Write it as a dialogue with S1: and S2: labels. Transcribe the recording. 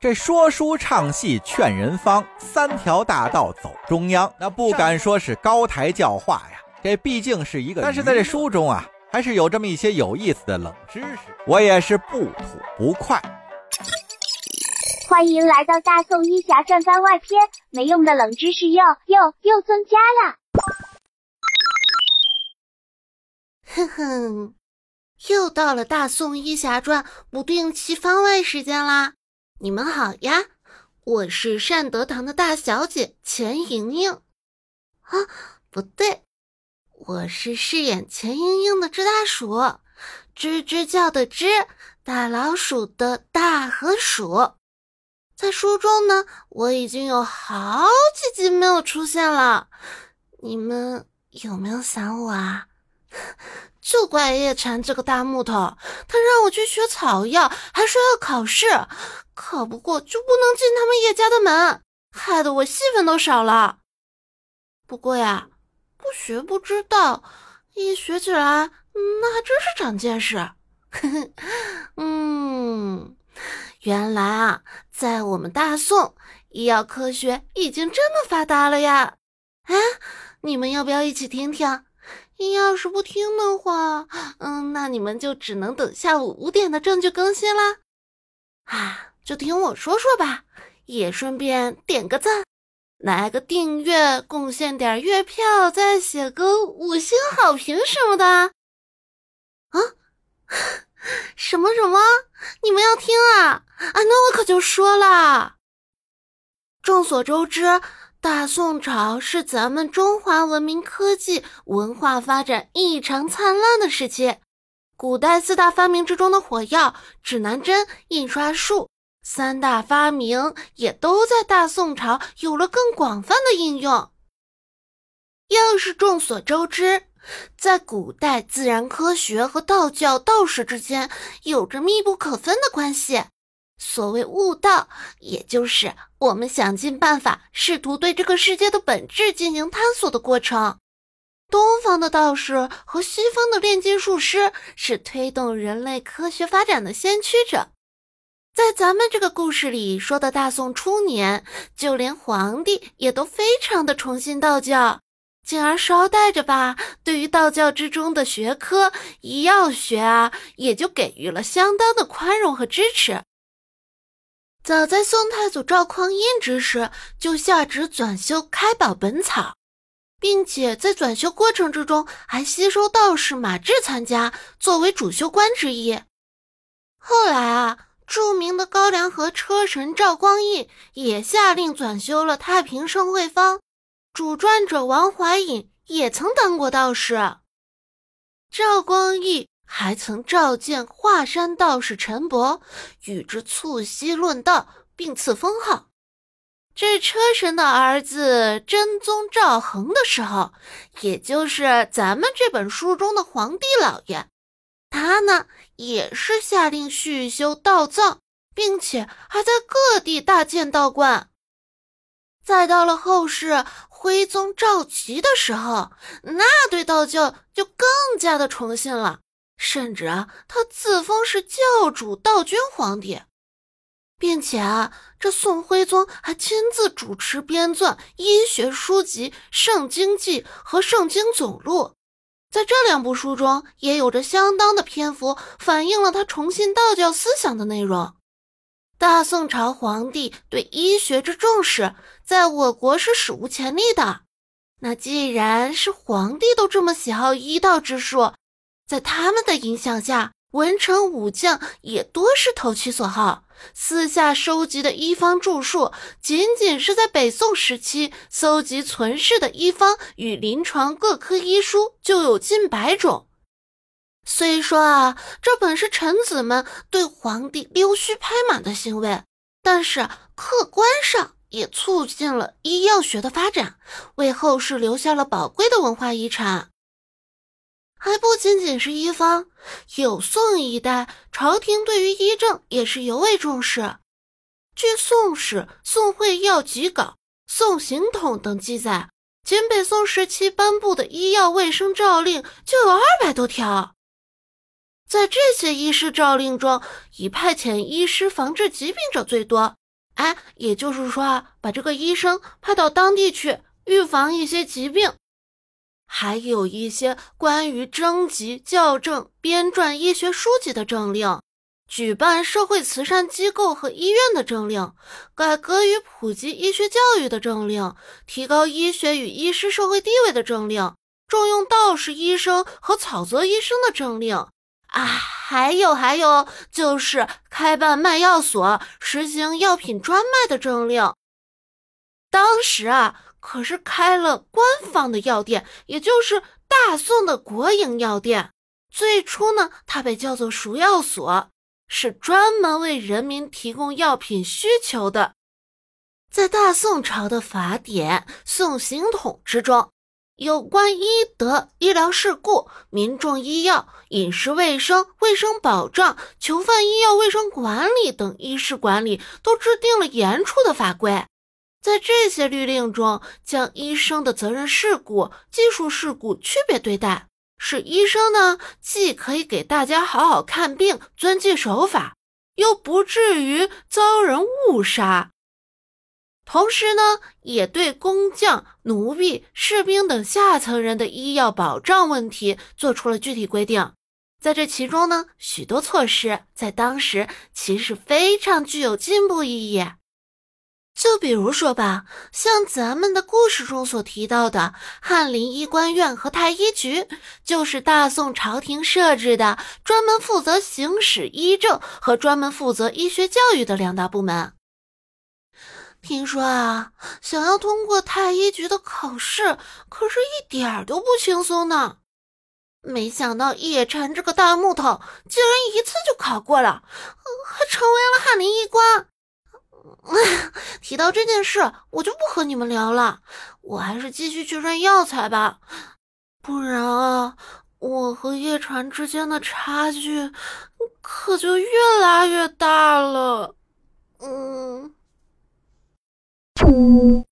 S1: 这说书唱戏劝人方，三条大道走中央。那不敢说是高台教化呀，这毕竟是一个。但是在这书中啊，还是有这么一些有意思的冷知识，我也是不吐不快。
S2: 欢迎来到大宋医侠传番外篇，没用的冷知识又又又增加了。
S3: 哼哼，又到了大宋医侠传不定期番外时间啦！你们好呀，我是善德堂的大小姐钱莹莹。啊，不对，我是饰演钱莹莹的只大鼠，吱吱叫的吱，大老鼠的大和鼠。在书中呢，我已经有好几集没有出现了，你们有没有想我啊？就怪叶禅这个大木头，他让我去学草药，还说要考试，考不过就不能进他们叶家的门，害得我戏份都少了。不过呀，不学不知道，一学起来，那还真是长见识。嗯。原来啊，在我们大宋，医药科学已经这么发达了呀！哎，你们要不要一起听听？要是不听的话，嗯，那你们就只能等下午五点的证据更新啦。啊，就听我说说吧，也顺便点个赞，来个订阅，贡献点月票，再写个五星好评什么的。啊？什么什么？你们要听啊？啊，那我可就说了。众所周知，大宋朝是咱们中华文明科技文化发展异常灿烂的时期。古代四大发明之中的火药、指南针、印刷术三大发明，也都在大宋朝有了更广泛的应用。又是众所周知。在古代，自然科学和道教道士之间有着密不可分的关系。所谓悟道，也就是我们想尽办法试图对这个世界的本质进行探索的过程。东方的道士和西方的炼金术师是推动人类科学发展的先驱者。在咱们这个故事里说的大宋初年，就连皇帝也都非常的崇信道教。进而捎带着吧，对于道教之中的学科医药学啊，也就给予了相当的宽容和支持。早在宋太祖赵匡胤之时，就下旨转修《开宝本草》，并且在转修过程之中还吸收道士马志参加，作为主修官之一。后来，著名的高粱河车神赵光义也下令转修了《太平圣惠方》。主传者王怀隐也曾当过道士，赵光义还曾召见华山道士陈伯，与之促膝论道，并赐封号。这车神的儿子真宗赵恒的时候，也就是咱们这本书中的皇帝老爷，他呢也是下令续修道藏，并且还在各地大建道观。再到了后世。徽宗赵佶的时候，那对道教就更加的崇信了，甚至啊，他自封是教主道君皇帝，并且啊，这宋徽宗还亲自主持编纂医学书籍《圣经记》和《圣经总录》，在这两部书中也有着相当的篇幅，反映了他崇信道教思想的内容。大宋朝皇帝对医学之重视，在我国是史无前例的。那既然是皇帝都这么喜好医道之术，在他们的影响下，文臣武将也多是投其所好，私下收集的医方著述，仅仅是在北宋时期搜集存世的医方与临床各科医书就有近百种。虽说啊，这本是臣子们对皇帝溜须拍马的行为，但是客观上也促进了医药学的发展，为后世留下了宝贵的文化遗产。还不仅仅是医方，有宋一代朝廷对于医政也是尤为重视。据《宋史·宋会要辑稿》《宋刑统》等记载，仅北宋时期颁布的医药卫生诏令就有二百多条。在这些医师诏令中，以派遣医师防治疾病者最多，哎，也就是说啊，把这个医生派到当地去预防一些疾病，还有一些关于征集、校正、编撰医学书籍的政令。举办社会慈善机构和医院的政令，改革与普及医学教育的政令，提高医学与医师社会地位的政令，重用道士医生和草泽医生的政令啊，还有还有，就是开办卖药所，实行药品专卖的政令。当时啊，可是开了官方的药店，也就是大宋的国营药店。最初呢，它被叫做赎药所。是专门为人民提供药品需求的。在大宋朝的法典《宋刑统》之中，有关医德、医疗事故、民众医药、饮食卫生、卫生保障、囚犯医药卫生管理等医事管理，都制定了严处的法规。在这些律令中，将医生的责任事故、技术事故区别对待。使医生呢，既可以给大家好好看病、遵纪守法，又不至于遭人误杀。同时呢，也对工匠、奴婢、士兵等下层人的医药保障问题做出了具体规定。在这其中呢，许多措施在当时其实非常具有进步意义。就比如说吧，像咱们的故事中所提到的翰林医官院和太医局，就是大宋朝廷设置的专门负责行使医政和专门负责医学教育的两大部门。听说啊，想要通过太医局的考试，可是一点儿都不轻松呢。没想到叶禅这个大木头，竟然一次就考过了，还成为了翰林医官。提到这件事，我就不和你们聊了。我还是继续去认药材吧，不然啊，我和叶禅之间的差距可就越拉越大了。嗯。